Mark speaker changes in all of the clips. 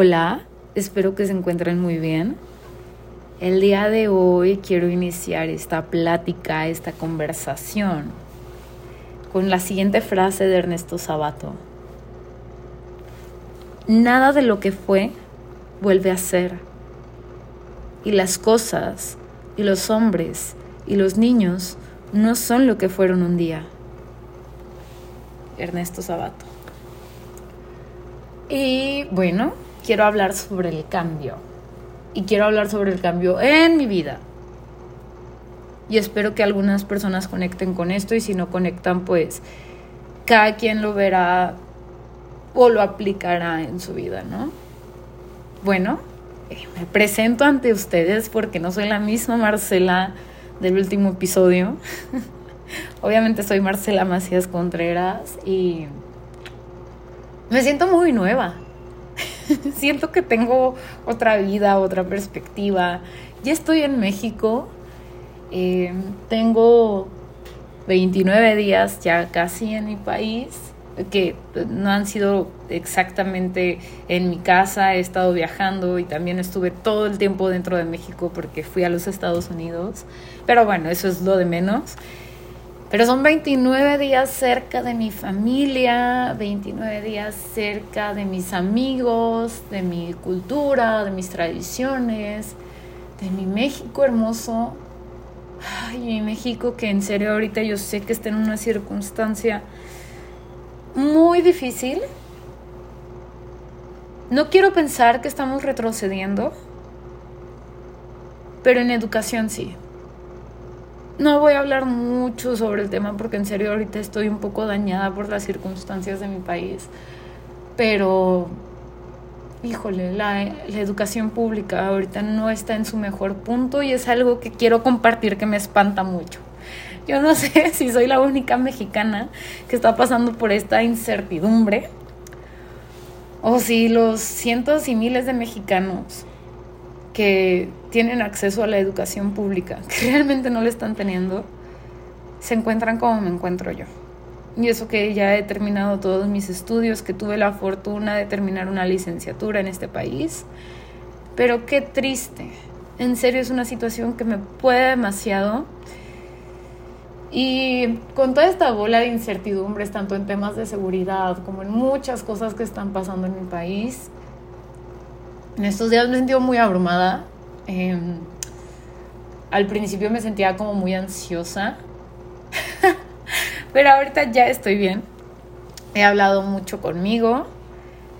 Speaker 1: Hola, espero que se encuentren muy bien. El día de hoy quiero iniciar esta plática, esta conversación con la siguiente frase de Ernesto Sabato. Nada de lo que fue vuelve a ser. Y las cosas, y los hombres, y los niños no son lo que fueron un día. Ernesto Sabato. Y bueno, quiero hablar sobre el cambio. Y quiero hablar sobre el cambio en mi vida. Y espero que algunas personas conecten con esto y si no conectan, pues cada quien lo verá o lo aplicará en su vida, ¿no? Bueno, eh, me presento ante ustedes porque no soy la misma Marcela del último episodio. Obviamente soy Marcela Macías Contreras y me siento muy nueva. Siento que tengo otra vida, otra perspectiva. Ya estoy en México. Eh, tengo 29 días ya casi en mi país, que no han sido exactamente en mi casa, he estado viajando y también estuve todo el tiempo dentro de México porque fui a los Estados Unidos, pero bueno, eso es lo de menos. Pero son 29 días cerca de mi familia, 29 días cerca de mis amigos, de mi cultura, de mis tradiciones, de mi México hermoso. Ay, mi México que en serio ahorita yo sé que está en una circunstancia muy difícil. No quiero pensar que estamos retrocediendo, pero en educación sí. No voy a hablar mucho sobre el tema porque en serio ahorita estoy un poco dañada por las circunstancias de mi país. Pero, híjole, la, educación pública ahorita no está en su mejor punto y es algo que quiero compartir que me espanta mucho. Yo no sé si soy la única mexicana que está pasando por esta incertidumbre o si los cientos y miles de mexicanos que tienen acceso a la educación pública, que realmente no le están teniendo, se encuentran como me encuentro yo. Y eso que ya he terminado todos mis estudios, que tuve la fortuna de terminar una licenciatura en este país. Pero qué triste. En serio es una situación que me puede demasiado. Y con toda esta bola de incertidumbres, tanto en temas de seguridad como en muchas cosas que están pasando en mi país, en estos días me he sentido muy abrumada. Em, al principio me sentía como muy ansiosa, pero ahorita ya estoy bien. He hablado mucho conmigo,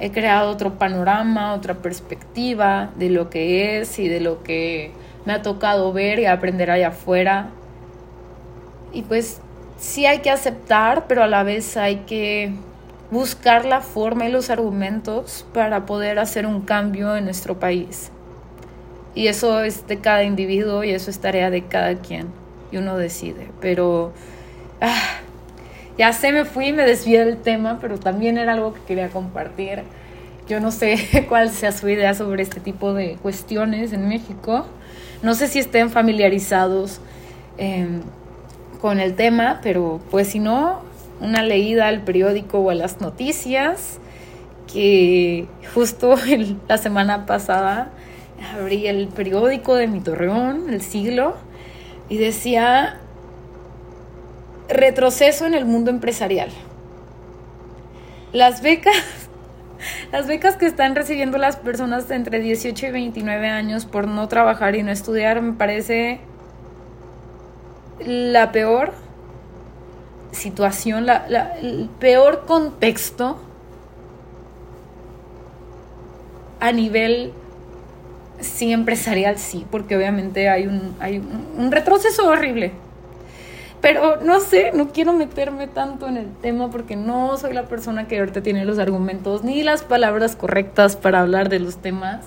Speaker 1: he creado otro panorama, otra perspectiva de lo que es y de lo que me ha tocado ver y aprender allá afuera. Y pues sí hay que aceptar, pero a la vez hay que buscar la forma y los argumentos para poder hacer un cambio en nuestro país. Y eso es de cada individuo y eso es tarea de cada quien. Y uno decide. Pero ah, ya se me fui me desvié del tema, pero también era algo que quería compartir. Yo no sé cuál sea su idea sobre este tipo de cuestiones en México. No sé si estén familiarizados em, con el tema, pero pues si no, una leída al periódico o a las noticias, que justo la semana pasada abrí el periódico de mi torreón, El Siglo, y decía retroceso en el mundo empresarial. Las becas, las becas que están recibiendo las personas de entre 18 y 29 años por no trabajar y no estudiar me parece la peor situación, la, el peor contexto a nivel sí empresarial, sí, porque obviamente hay un, hay un, retroceso horrible. Pero no sé, no quiero meterme tanto en el tema porque no soy la persona que ahorita tiene los argumentos ni las palabras correctas para hablar de los temas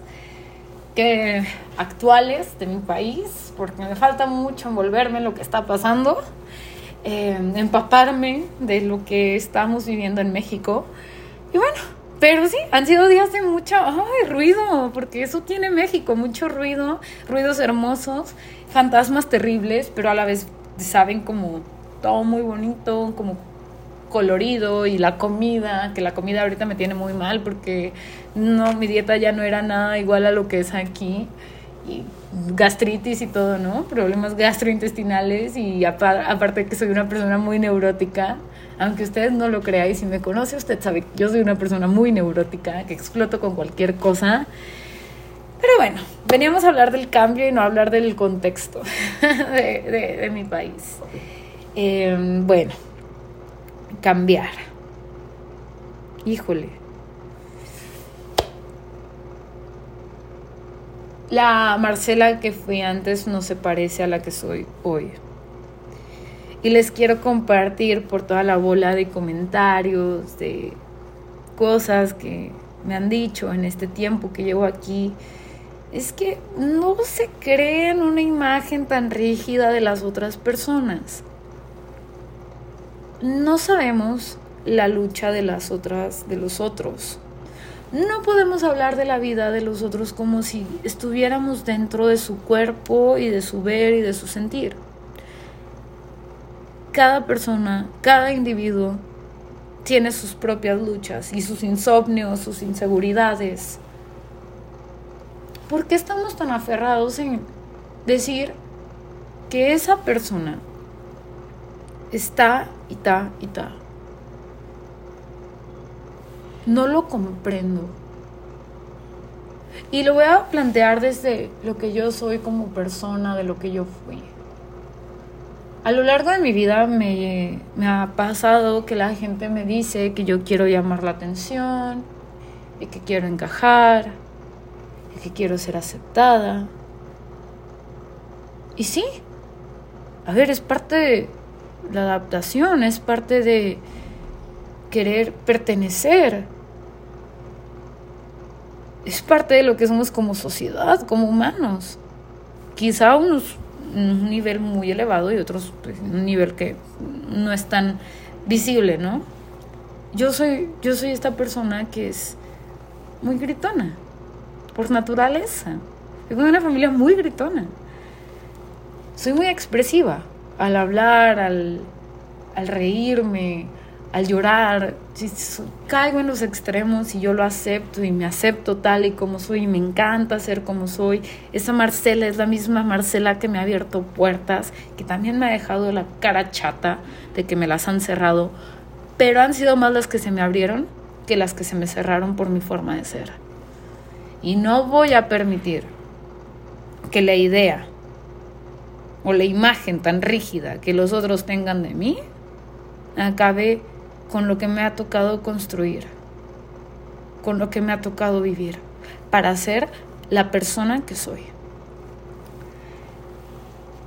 Speaker 1: que actuales de mi país, porque me falta mucho envolverme en lo que está pasando. Em, empaparme de lo que estamos viviendo en México. Y bueno, pero sí, han sido días de mucho ruido, porque eso tiene México, mucho ruido, ruidos hermosos, fantasmas terribles, pero a la vez saben como todo muy bonito, como colorido y la comida, que la comida ahorita me tiene muy mal porque no, mi dieta ya no era nada igual a lo que es aquí. Y gastritis y todo, ¿no? Problemas gastrointestinales y aparte que soy una persona muy neurótica, aunque ustedes no lo crean y si me conoce usted sabe que yo soy una persona muy neurótica, que exploto con cualquier cosa. Pero bueno, veníamos a hablar del cambio y no a hablar del contexto de, mi país. Em, bueno, cambiar. Híjole. La Marcela que fui antes no se parece a la que soy hoy. Y les quiero compartir por toda la bola de comentarios, de cosas que me han dicho en este tiempo que llevo aquí. Es que no se creen una imagen tan rígida de las otras personas. No sabemos la lucha de las otras, de los otros. No podemos hablar de la vida de los otros como si estuviéramos dentro de su cuerpo y de su ver y de su sentir cada persona, cada individuo tiene sus propias luchas y sus insomnios, sus inseguridades. ¿Por qué estamos tan aferrados en decir que esa persona está y está y está? No lo comprendo. Y lo voy a plantear desde lo que yo soy como persona, de lo que yo fui. A lo largo de mi vida me, ha pasado que la gente me dice que yo quiero llamar la atención, y que quiero encajar, y que quiero ser aceptada. Y sí, a ver, es parte de la adaptación, es parte de querer pertenecer. Es parte de lo que somos como sociedad, como humanos. Quizá unos un nivel muy elevado y otros pues, un nivel que no es tan visible, ¿no? Yo soy, yo soy esta persona que es muy gritona, por naturaleza. Tengo una familia muy gritona. Soy muy expresiva al hablar, al, al reírme, al llorar, caigo en los extremos y yo lo acepto y me acepto tal y como soy y me encanta ser como soy. Esa Marcela es la misma Marcela que me ha abierto puertas, que también me ha dejado la cara chata de que me las han cerrado, pero han sido más las que se me abrieron que las que se me cerraron por mi forma de ser. Y no voy a permitir que la idea o la imagen tan rígida que los otros tengan de mí acabe con lo que me ha tocado construir, con lo que me ha tocado vivir, para ser la persona que soy.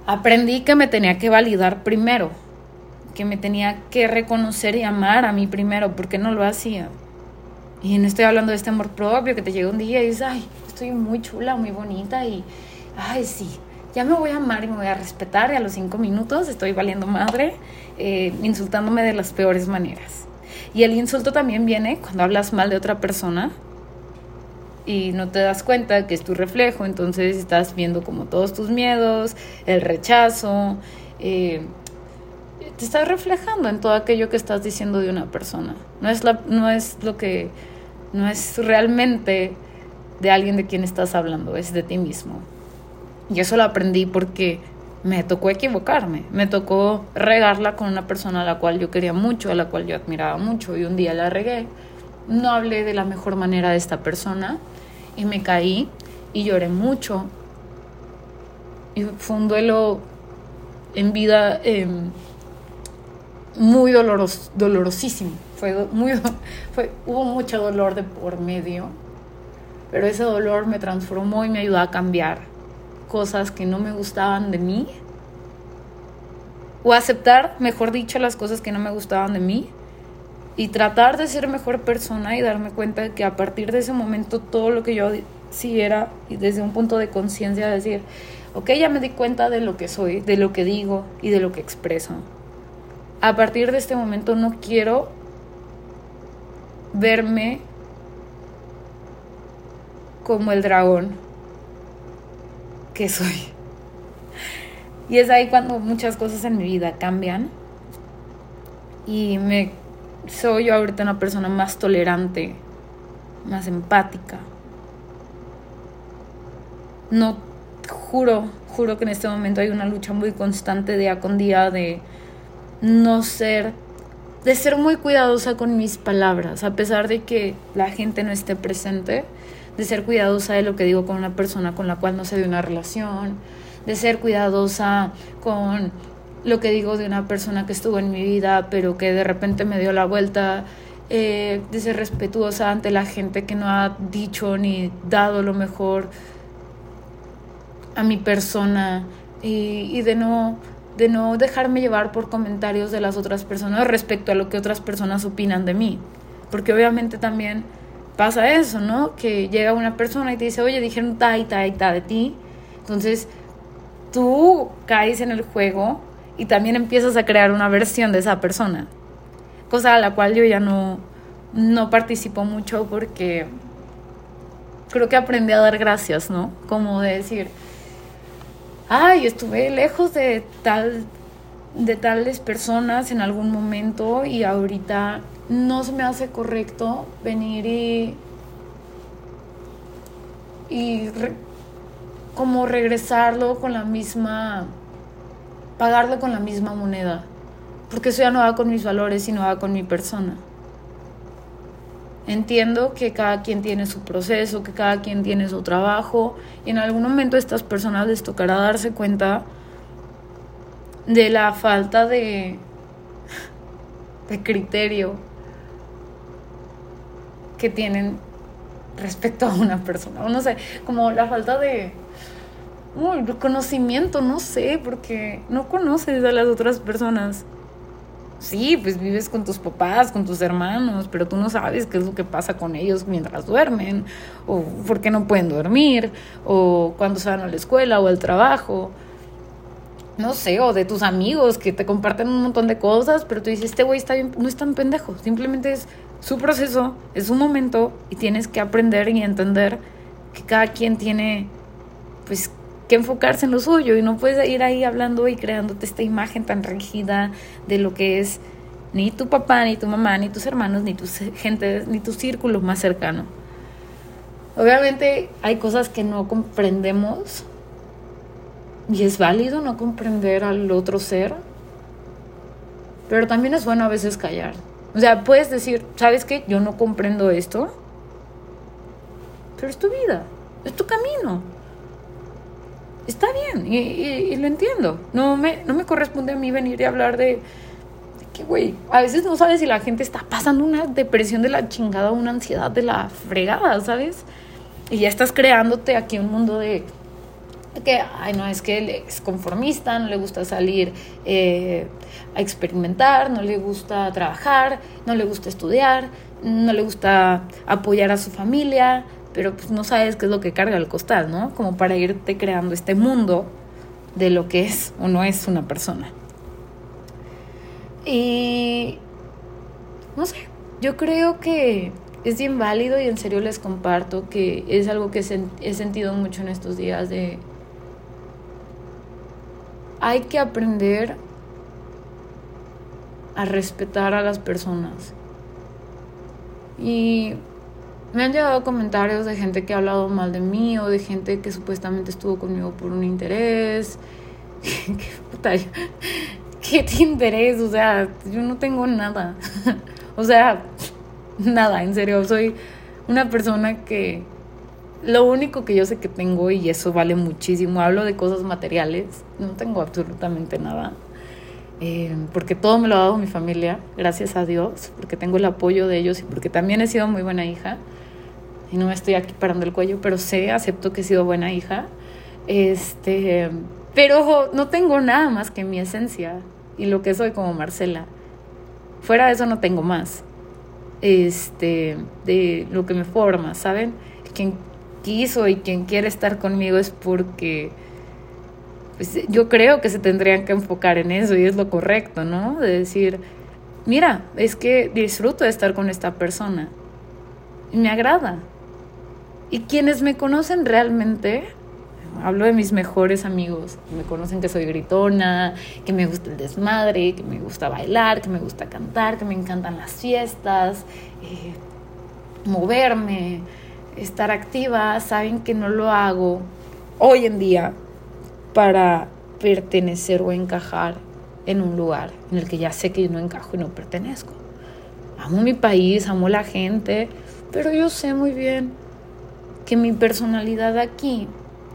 Speaker 1: Aprendí que me tenía que validar primero, que me tenía que reconocer y amar a mí primero, porque no lo hacía. Y no estoy hablando de este amor propio que te llega un día y dices, ay, estoy muy chula, muy bonita y, ay, sí, ya me voy a amar y me voy a respetar y a los cinco minutos estoy valiendo madre, eh, insultándome de las peores maneras. Y el insulto también viene cuando hablas mal de otra persona y no te das cuenta que es tu reflejo, entonces estás viendo como todos tus miedos, el rechazo, eh, te estás reflejando en todo aquello que estás diciendo de una persona. No es, la, no es lo que, no es realmente de alguien de quien estás hablando, es de ti mismo. Y eso lo aprendí porque me tocó equivocarme, me tocó regarla con una persona a la cual yo quería mucho, a la cual yo admiraba mucho y un día la regué. No hablé de la mejor manera de esta persona y me caí y lloré mucho. Y fue un duelo en vida em, muy dolorosísimo. Fue muy, fue, hubo mucho dolor de por medio, pero ese dolor me transformó y me ayudó a cambiar cosas que no me gustaban de mí, o aceptar, mejor dicho, las cosas que no me gustaban de mí, y tratar de ser mejor persona y darme cuenta de que a partir de ese momento todo lo que yo sí era, y desde un punto de conciencia, decir, ok, ya me di cuenta de lo que soy, de lo que digo y de lo que expreso. A partir de este momento no quiero verme como el dragón que soy. Y es ahí cuando muchas cosas en mi vida cambian y me soy yo ahorita una persona más tolerante, más empática. No, juro, juro que en este momento hay una lucha muy constante día con día de no ser, de ser muy cuidadosa con mis palabras, a pesar de que la gente no esté presente, de ser cuidadosa de lo que digo con una persona con la cual no se de una relación, de ser cuidadosa con lo que digo de una persona que estuvo en mi vida, pero que de repente me dio la vuelta, eh, de ser respetuosa ante la gente que no ha dicho ni dado lo mejor a mi persona y, y de no de no dejarme llevar por comentarios de las otras personas respecto a lo que otras personas opinan de mí. Porque obviamente también pasa eso, ¿no? Que llega una persona y te dice, oye, dijeron ta y ta y ta de ti. Entonces, tú caes en el juego y también empiezas a crear una versión de esa persona. Cosa a la cual yo ya no, no participo mucho porque creo que aprendí a dar gracias, ¿no? Como de decir, ay, estuve lejos de tal de tales personas en algún momento y ahorita no se me hace correcto venir y y como regresarlo con la misma pagarlo con la misma moneda. Porque eso ya no va con mis valores sino va con mi persona. Entiendo que cada quien tiene su proceso, que cada quien tiene su trabajo y en algún momento a estas personas les tocará darse cuenta de la falta de, de criterio que tienen respecto a una persona. O no sé, como la falta de conocimiento, no sé, porque no conoces a las otras personas sí, pues vives con tus papás, con tus hermanos, pero tú no sabes qué es lo que pasa con ellos mientras duermen, o por qué no pueden dormir, o cuando se van a la escuela o al trabajo. No sé, o de tus amigos que te comparten un montón de cosas, pero tú dices, este güey está bien, no es tan pendejo, simplemente es su proceso, es su momento y tienes que aprender y entender que cada quien tiene, pues, que enfocarse en lo suyo y no puedes ir ahí hablando y creándote esta imagen tan rígida de lo que es ni tu papá, ni tu mamá, ni tus hermanos, ni tu gente, ni tu círculo más cercano. Obviamente hay cosas que no comprendemos y es válido no comprender al otro ser, pero también es bueno a veces callar. O sea, puedes decir, ¿sabes qué? Yo no comprendo esto, pero es tu vida, es tu camino está bien y, lo entiendo. No me, no me corresponde a mí venir y hablar de, que, güey, a veces no sabes si la gente está pasando una depresión de la chingada o una ansiedad de la fregada, ¿sabes? Y ya estás creándote aquí un mundo de que, ay, no, es que él es conformista, no le gusta salir eh, a experimentar, no le gusta trabajar, no le gusta estudiar, no le gusta apoyar a su familia, pero pues no sabes qué es lo que carga el costal, ¿no? Como para irte creando este mundo de lo que es o no es una persona. Y no sé, yo creo que es bien válido y en serio les comparto que es algo que he sentido mucho en estos días de hay que aprender a respetar a las personas. Y me han llegado comentarios de gente que ha hablado mal de mí o de gente que supuestamente estuvo conmigo por un interés. ¿Qué puta? ¿Qué te interés? O sea, yo no tengo nada. o sea, nada, en serio. Soy una persona que lo único que yo sé que tengo, y eso vale muchísimo, hablo de cosas materiales, no tengo absolutamente nada. Eh, porque todo me lo ha dado mi familia, gracias a Dios, porque tengo el apoyo de ellos y porque también he sido muy buena hija y no me estoy aquí parando el cuello, pero sé, acepto que he sido buena hija. Este, pero no tengo nada más que mi esencia y lo que soy como Marcela. Fuera de eso no tengo más. Este, de lo que me forma, ¿saben? Quien quiso y quien quiere estar conmigo es porque pues, yo creo que se tendrían que enfocar en eso y es lo correcto, ¿no? De decir, mira, es que disfruto de estar con esta persona. Y me agrada, y quienes me conocen realmente, hablo de mis mejores amigos, me conocen que soy gritona, que me gusta el desmadre, que me gusta bailar, que me gusta cantar, que me encantan las fiestas, eh, moverme, estar activa, saben que no lo hago hoy en día para pertenecer o encajar en un lugar en el que ya sé que no encajo y no pertenezco. Amo mi país, amo la gente, pero yo sé muy bien que mi personalidad aquí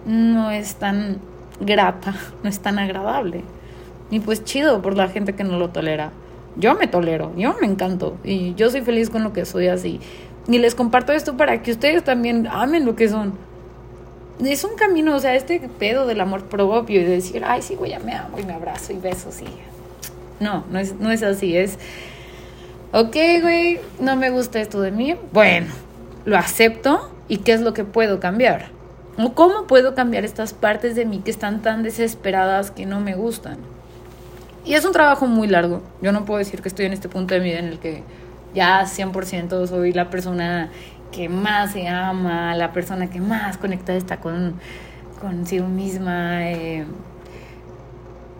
Speaker 1: no es tan grata, no es tan agradable. Y pues chido por la gente que no lo tolera. Yo me tolero, yo me encanto y yo soy feliz con lo que soy así. Y les comparto esto para que ustedes también amen lo que son. Es un camino, o sea, este pedo del amor propio y de decir, ay, sí, güey, ya me amo y me abrazo y beso, sí. No, no es, no es así, es, ok, güey, no me gusta esto de mí, bueno, lo acepto y qué es lo que puedo cambiar. O cómo puedo cambiar estas partes de mí que están tan desesperadas que no me gustan. Y es un trabajo muy largo. Yo no puedo decir que estoy en este punto de mi vida en el que ya 100% soy la persona que más se ama, la persona que más conectada está con consigo misma. Eh,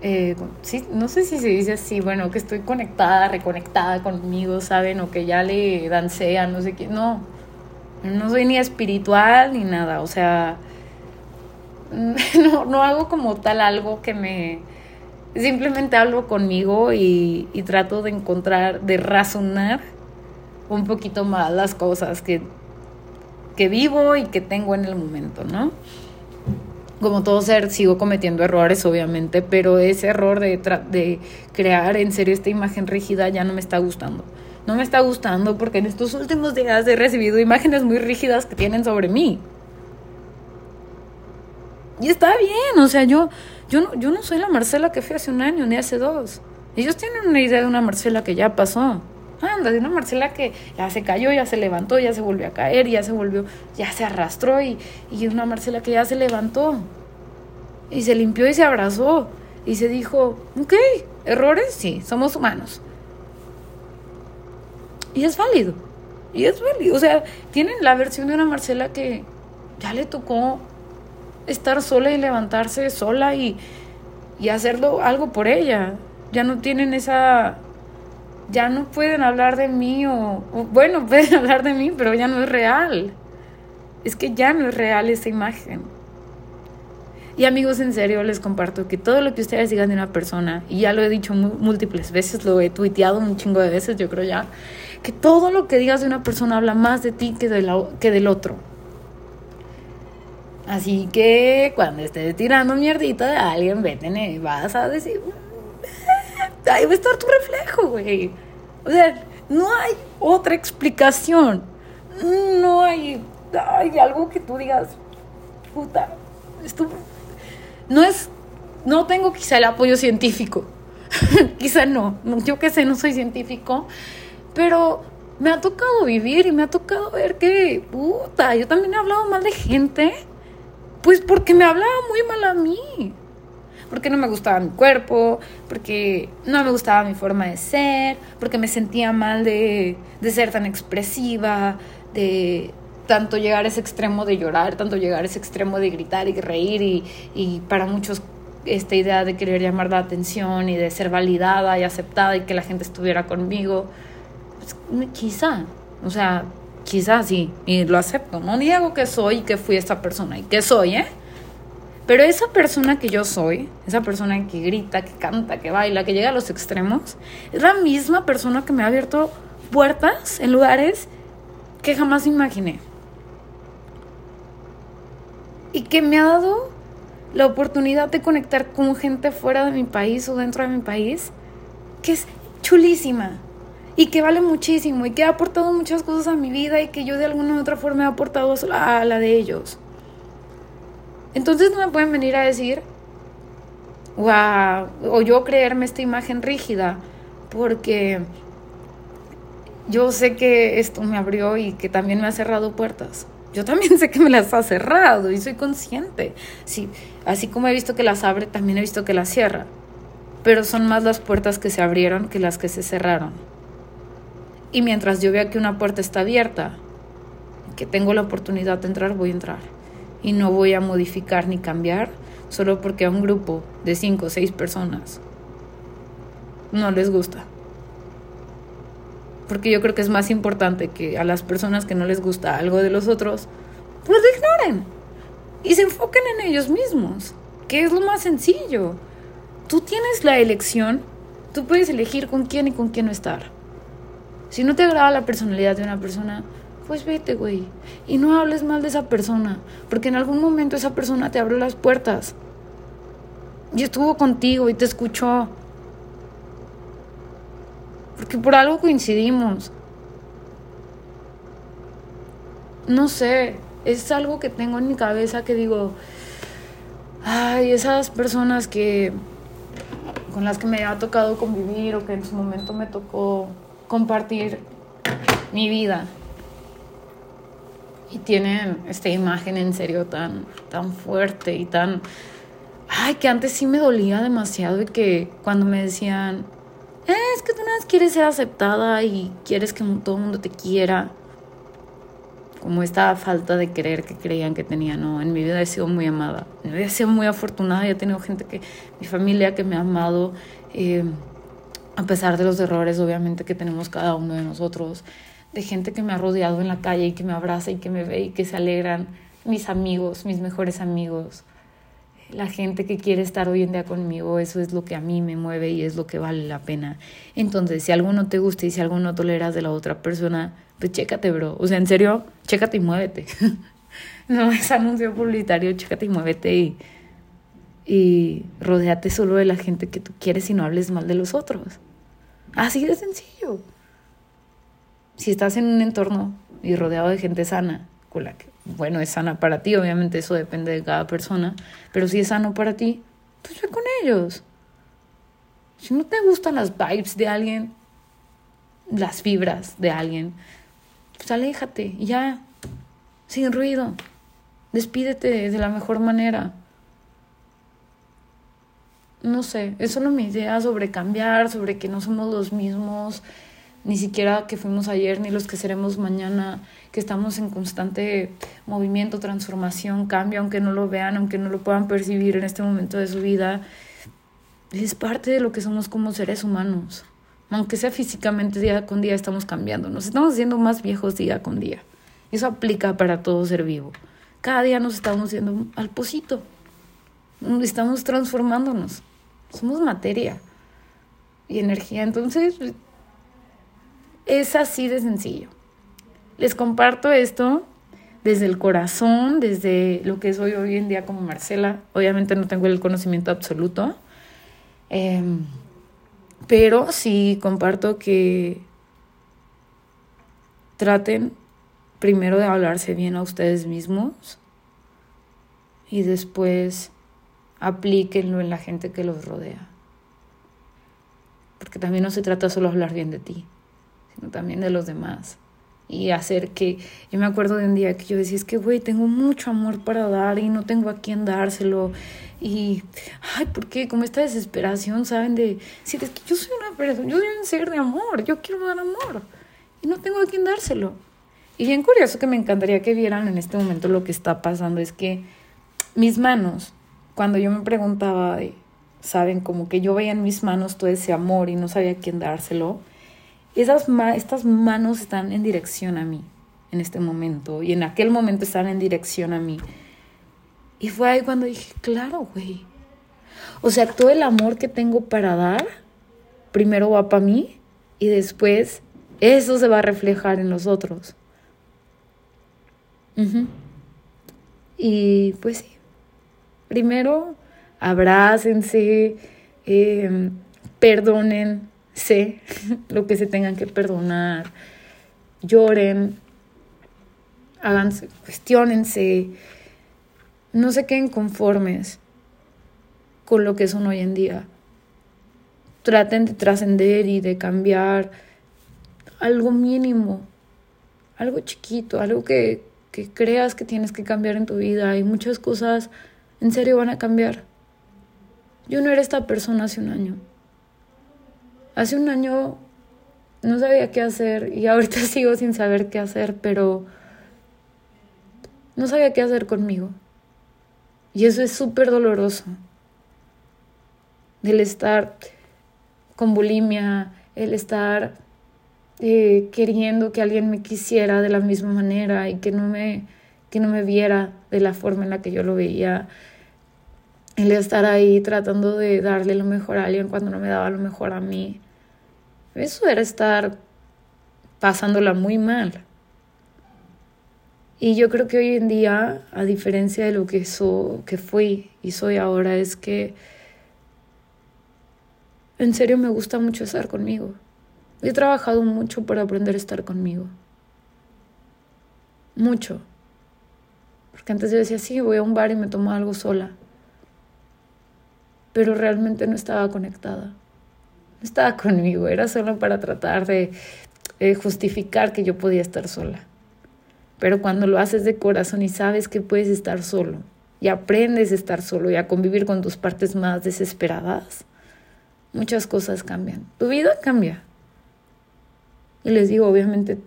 Speaker 1: eh, sí, no sé si se dice así, bueno, que estoy conectada, reconectada conmigo, ¿saben? O que ya le dancé no sé qué. No, no soy ni espiritual ni nada, o sea, no, no hago como tal algo que me... Simplemente hablo conmigo y, y trato de encontrar, de razonar un poquito más las cosas que, que vivo y que tengo en el momento, ¿no? Como todo ser, sigo cometiendo errores, obviamente, pero ese error de, de crear en serio esta imagen rígida ya no me está gustando. No me está gustando porque en estos últimos días he recibido imágenes muy rígidas que tienen sobre mí. Y está bien, o sea, yo, yo, no, yo no soy la Marcela que fui hace un año ni hace dos. Ellos tienen una idea de una Marcela que ya pasó. Anda, de una Marcela que ya se cayó, ya se levantó, ya se volvió a caer, ya se volvió, ya se arrastró y, y una Marcela que ya se levantó. Y se limpió y se abrazó. Y se dijo, ok, errores, sí, somos humanos. Y es válido. Y es válido. O sea, tienen la versión de una Marcela que ya le tocó estar sola y levantarse sola y, y hacerlo algo por ella. Ya no tienen esa... Ya no pueden hablar de mí o, Bueno, pueden hablar de mí, pero ya no es real. Es que ya no es real esa imagen. Y amigos, en serio les comparto que todo lo que ustedes digan de una persona, y ya lo he dicho múltiples veces, lo he tuiteado un chingo de veces, yo creo ya, que todo lo que digas de una persona habla más de ti que, de la, que del otro. Así que cuando estés tirando mierdita de alguien, vete, vas a decir, ahí va a estar tu reflejo, güey. O sea, no hay otra explicación. No hay, hay algo que tú digas, puta, esto no es, no tengo quizá el apoyo científico. quizá no, yo qué sé, no soy científico, pero me ha tocado vivir y me ha tocado ver que, puta, yo también he hablado mal de gente pues porque me hablaba muy mal a mí. Porque no me gustaba mi cuerpo, porque no me gustaba mi forma de ser, porque me sentía mal de, de ser tan expresiva, de tanto llegar a ese extremo de llorar, tanto llegar a ese extremo de gritar y reír y, y para muchos esta idea de querer llamar la atención y de ser validada y aceptada y que la gente estuviera conmigo, pues, quizá, o sea, Quizás sí, y lo acepto. No niego que soy y que fui esa persona y que soy, ¿eh? Pero esa persona que yo soy, esa persona que grita, que canta, que baila, que llega a los extremos, es la misma persona que me ha abierto puertas en lugares que jamás imaginé. Y que me ha dado la oportunidad de conectar con gente fuera de mi país o dentro de mi país, que es chulísima y que vale muchísimo y que ha aportado muchas cosas a mi vida y que yo de alguna u otra forma he aportado a la de ellos. Entonces no me pueden venir a decir, o yo creerme esta imagen rígida, porque yo sé que esto me abrió y que también me ha cerrado puertas. Yo también sé que me las ha cerrado y soy consciente. Sí, así como he visto que las abre, también he visto que las cierra. Pero son más las puertas que se abrieron que las que se cerraron. Y mientras yo vea que una puerta está abierta, que tengo la oportunidad de entrar, voy a entrar. Y no voy a modificar ni cambiar solo porque a un grupo de cinco o seis personas no les gusta. Porque yo creo que es más importante que a las personas que no les gusta algo de los otros, pues lo ignoren y se enfoquen en ellos mismos, que es lo más sencillo. Tú tienes la elección, tú puedes elegir con quién y con quién no estar. Si no te agrada la personalidad de una persona, pues vete, güey. Y no hables mal de esa persona, porque en algún momento esa persona te abrió las puertas. Y estuvo contigo y te escuchó. Porque por algo coincidimos. No sé, es algo que tengo en mi cabeza que digo, ay, esas personas que con las que me ha tocado convivir o que en su momento me tocó compartir mi vida y tienen esta imagen en serio tan tan fuerte y tan ay que antes sí me dolía demasiado y que cuando me decían eh, es que tú nada quieres ser aceptada y quieres que todo el mundo te quiera como esta falta de querer que creían que tenía, no, en mi vida he sido muy amada, en mi vida he sido muy afortunada, y he tenido gente que, mi familia que me ha amado, eh, a pesar de los errores obviamente que tenemos cada uno de nosotros, de gente que me ha rodeado en la calle y que me abraza y que me ve y que se alegran, mis amigos, mis mejores amigos, la gente que quiere estar hoy en día conmigo, eso es lo que a mí me mueve y es lo que vale la pena. Entonces, si algo no te gusta y si algo no toleras de la otra persona, pues chécate, bro. O sea, en serio, chécate y muévete. no es anuncio publicitario, chécate y muévete y, y rodéate solo de la gente que tú quieres y no hables mal de los otros. Así de sencillo. Si estás en un entorno y rodeado de gente sana, con la que, bueno, es sana para ti, obviamente eso depende de cada persona, pero si es sano para ti, pues ve con ellos. Si no te gustan las vibes de alguien, las fibras de alguien, pues aléjate, ya, sin ruido. Despídete de la mejor manera. No sé, es solo mi idea sobre cambiar, sobre que no somos los mismos, ni siquiera que fuimos ayer, ni los que seremos mañana, que estamos en constante movimiento, transformación, cambio, aunque no lo vean, aunque no lo puedan percibir en este momento de su vida. Es parte de lo que somos como seres humanos aunque sea físicamente día con día estamos cambiando, nos estamos haciendo más viejos día con día. Eso aplica para todo ser vivo. Cada día nos estamos haciendo al posito, estamos transformándonos, somos materia y energía, entonces es así de sencillo. Les comparto esto desde el corazón, desde lo que soy hoy en día como Marcela. Obviamente no tengo el conocimiento absoluto. Eh, pero sí comparto que traten primero de hablarse bien a ustedes mismos y después aplíquenlo en la gente que los rodea. Porque también no se trata solo de hablar bien de ti, también de los demás. Y hacer que, yo me acuerdo de un día que yo decía, es que, güey, tengo mucho amor para dar y no tengo a quién dárselo. Y, ay, ¿por qué? Como esta desesperación, ¿saben? De, si que yo soy una persona, yo soy un ser de amor, yo quiero dar amor y no tengo a quién dárselo. Y bien curioso que me encantaría que vieran en este momento lo que está pasando es que mis manos, cuando yo me preguntaba, ¿saben? Como que yo veía en mis manos todo ese amor y no sabía a quién dárselo. Esas estas manos están en dirección a mí en este momento y en aquel momento están en dirección a mí. Y fue ahí cuando dije, claro, güey. O sea, todo el amor que tengo para dar, primero va para mí y después eso se va a reflejar en los otros. Y pues sí, primero abrácense, eh, perdónense lo que se tengan que perdonar, lloren, háganse, cuestionense no se queden conformes con lo que son hoy en día. Traten de trascender y de cambiar algo mínimo, algo chiquito, algo que, que creas que tienes que cambiar en tu vida y muchas cosas en serio van a cambiar. Yo no era esta persona hace un año. Hace un año no sabía qué hacer y ahorita sigo sin saber qué hacer, pero no sabía qué hacer conmigo Y eso es súper doloroso. El estar con bulimia, el estar eh, queriendo que alguien me quisiera de la misma manera y que no me que no me viera de la forma en la que yo lo veía. El estar ahí tratando de darle lo mejor a alguien cuando no me daba lo mejor a mí. Eso era estar pasándola muy mal. Y yo creo que hoy en día, a diferencia de lo que, que fui y soy ahora, es que en serio me gusta mucho estar conmigo. He trabajado mucho para aprender a estar conmigo. Mucho. Porque antes yo decía, sí, voy a un bar y me tomo algo sola. Pero realmente no estaba conectada. No estaba conmigo, era solo para tratar de justificar que yo podía estar sola. Pero cuando lo haces de corazón y sabes que puedes estar solo y aprendes a estar solo y a convivir con tus partes más desesperadas, muchas cosas cambian. Tu vida cambia. Y les digo, obviamente,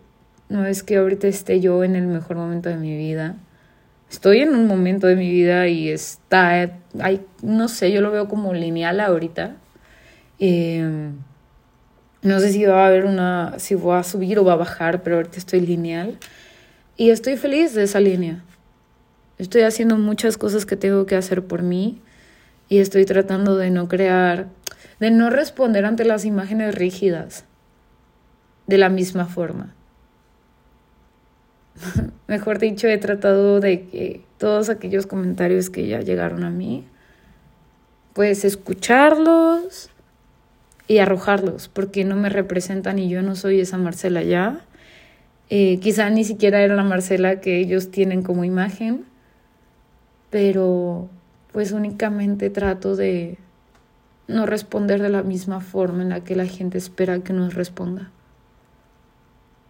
Speaker 1: no es que ahorita esté yo en el mejor momento de mi vida estoy en un momento de mi vida y está, hay, no sé, yo lo veo como lineal ahorita. Em, no sé si va a haber una, si voy a subir o va a bajar, pero ahorita estoy lineal. Y estoy feliz de esa línea. Estoy haciendo muchas cosas que tengo que hacer por mí y estoy tratando de no crear, de no responder ante las imágenes rígidas de la misma forma. mejor dicho, he tratado de que todos aquellos comentarios que ya llegaron a mí, pues escucharlos y arrojarlos, porque no me representan y yo no soy esa Marcela ya. Eh, quizá ni siquiera era la Marcela que ellos tienen como imagen, pero pues únicamente trato de no responder de la misma forma en la que la gente espera que nos responda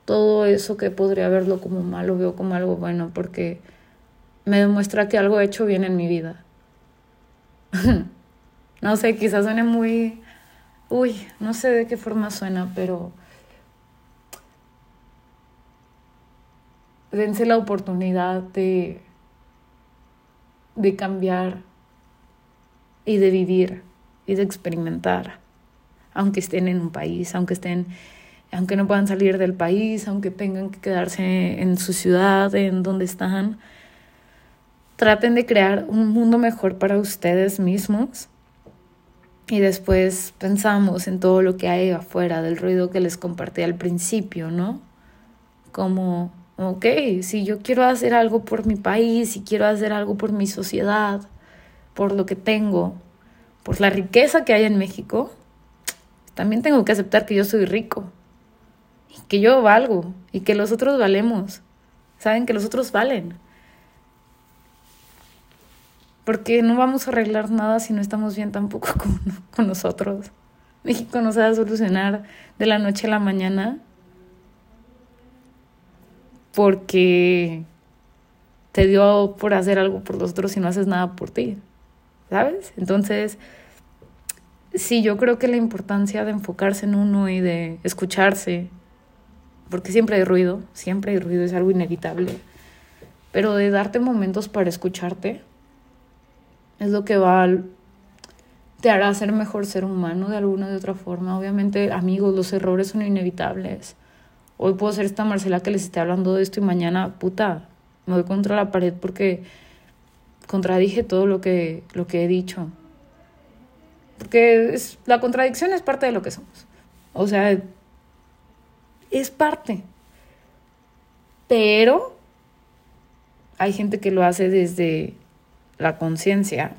Speaker 1: todo eso que podría verlo como malo, veo como algo bueno, porque me demuestra que algo he hecho bien en mi vida. no sé, quizás suene muy... Uy, no sé de qué forma suena, pero... Dense la oportunidad de, de cambiar y de vivir y de experimentar, aunque estén en un país, aunque estén aunque no puedan salir del país, aunque tengan que quedarse en su ciudad, en donde están, traten de crear un mundo mejor para ustedes mismos. Y después pensamos en todo lo que hay afuera, del ruido que les compartí al principio, ¿no? Como, ok, si yo quiero hacer algo por mi país, si quiero hacer algo por mi sociedad, por lo que tengo, por la riqueza que hay en México, también tengo que aceptar que yo soy rico que yo valgo y que los otros valemos. Saben que los otros valen. Porque no vamos a arreglar nada si no estamos bien tampoco con, con nosotros. México no se va a solucionar de la noche a la mañana porque te dio por hacer algo por los otros y no haces nada por ti. ¿Sabes? Entonces, sí, yo creo que la importancia de enfocarse en uno y de escucharse porque siempre hay ruido, siempre hay ruido, es algo inevitable. Pero de darte momentos para escucharte es lo que va te hará ser mejor ser humano de alguna de otra forma. Obviamente, amigos, los errores son inevitables. Hoy puedo ser esta Marcela que les esté hablando de esto y mañana, puta, me voy contra la pared porque contradije todo lo que, lo que he dicho. Porque es, la contradicción es parte de lo que somos. O sea, es parte. Pero hay gente que lo hace desde la conciencia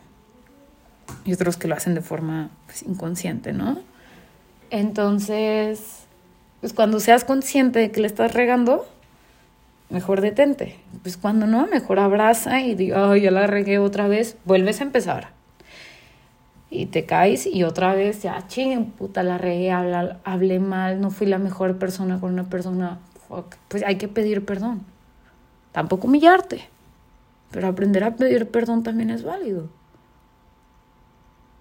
Speaker 1: y otros que lo hacen de forma pues, inconsciente, ¿no? Entonces, pues cuando seas consciente de que le estás regando, mejor detente. Pues cuando no, mejor abraza y diga, ay, ya la regué otra vez, vuelves a empezar y te caes y otra vez ya, ching, puta, la regué, hablé mal, no fui la mejor persona con una persona, pues hay que pedir perdón. Tampoco humillarte, pero aprender a pedir perdón también es válido.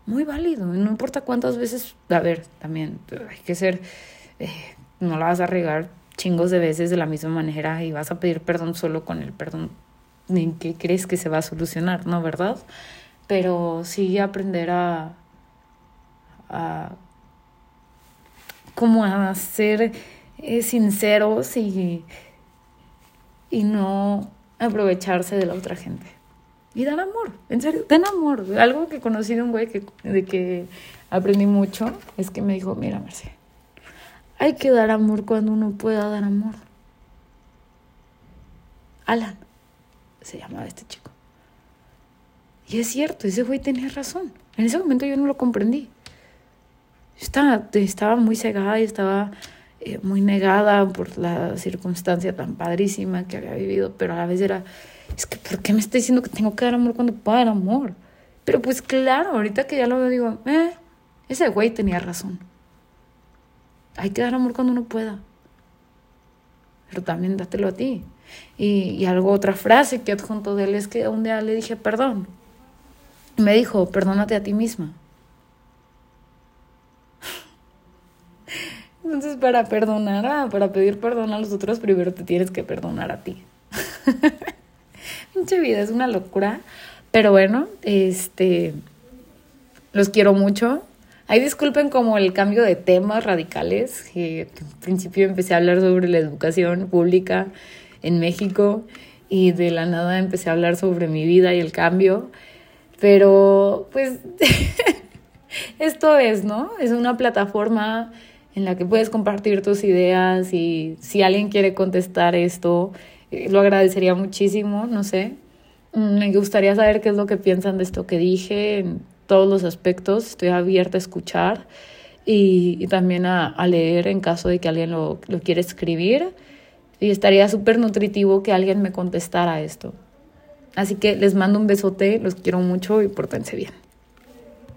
Speaker 1: Muy válido, no importa cuántas veces, a ver, también hay que ser, eh, no la vas a regar chingos de veces de la misma manera y vas a pedir perdón solo con el perdón en qué crees que se va a solucionar, ¿no? ¿Verdad? Pero sí aprender a, a como a ser eh, sinceros y, y no aprovecharse de la otra gente. Y dar amor, en serio, den amor. Algo que conocí de un güey que, de que aprendí mucho es que me dijo, mira, Marce, hay que dar amor cuando uno pueda dar amor. Alan, se llamaba este chico. Y es cierto, ese güey tenía razón. En ese momento yo no lo comprendí. estaba, estaba muy cegada y estaba eh, muy negada por la circunstancia tan padrísima que había vivido, pero a la vez era, es que ¿por qué me está diciendo que tengo que dar amor cuando puedo dar amor? Pero pues claro, ahorita que ya lo veo digo, eh, ese güey tenía razón. Hay que dar amor cuando uno pueda. Pero también dátelo a ti. Y, y algo, otra frase que adjunto de él es que un día le dije perdón. Me dijo, perdónate a ti misma. Entonces, para perdonar, para pedir perdón a los otros, primero te tienes que perdonar a ti. Mucha vida, es una locura. Pero bueno, este. Los quiero mucho. Ahí disculpen como el cambio de temas radicales, que al principio empecé a hablar sobre la educación pública en México y de la nada empecé a hablar sobre mi vida y el cambio. Pero pues esto es, ¿no? Es una plataforma en la que puedes compartir tus ideas y si alguien quiere contestar esto, eh, lo agradecería muchísimo, no sé. Mm, me gustaría saber qué es lo que piensan de esto que dije en todos los aspectos. Estoy abierta a escuchar y, también a, leer en caso de que alguien lo, lo quiera escribir. Y estaría súper nutritivo que alguien me contestara esto. Así que les mando un besote, los quiero mucho y pórtense bien.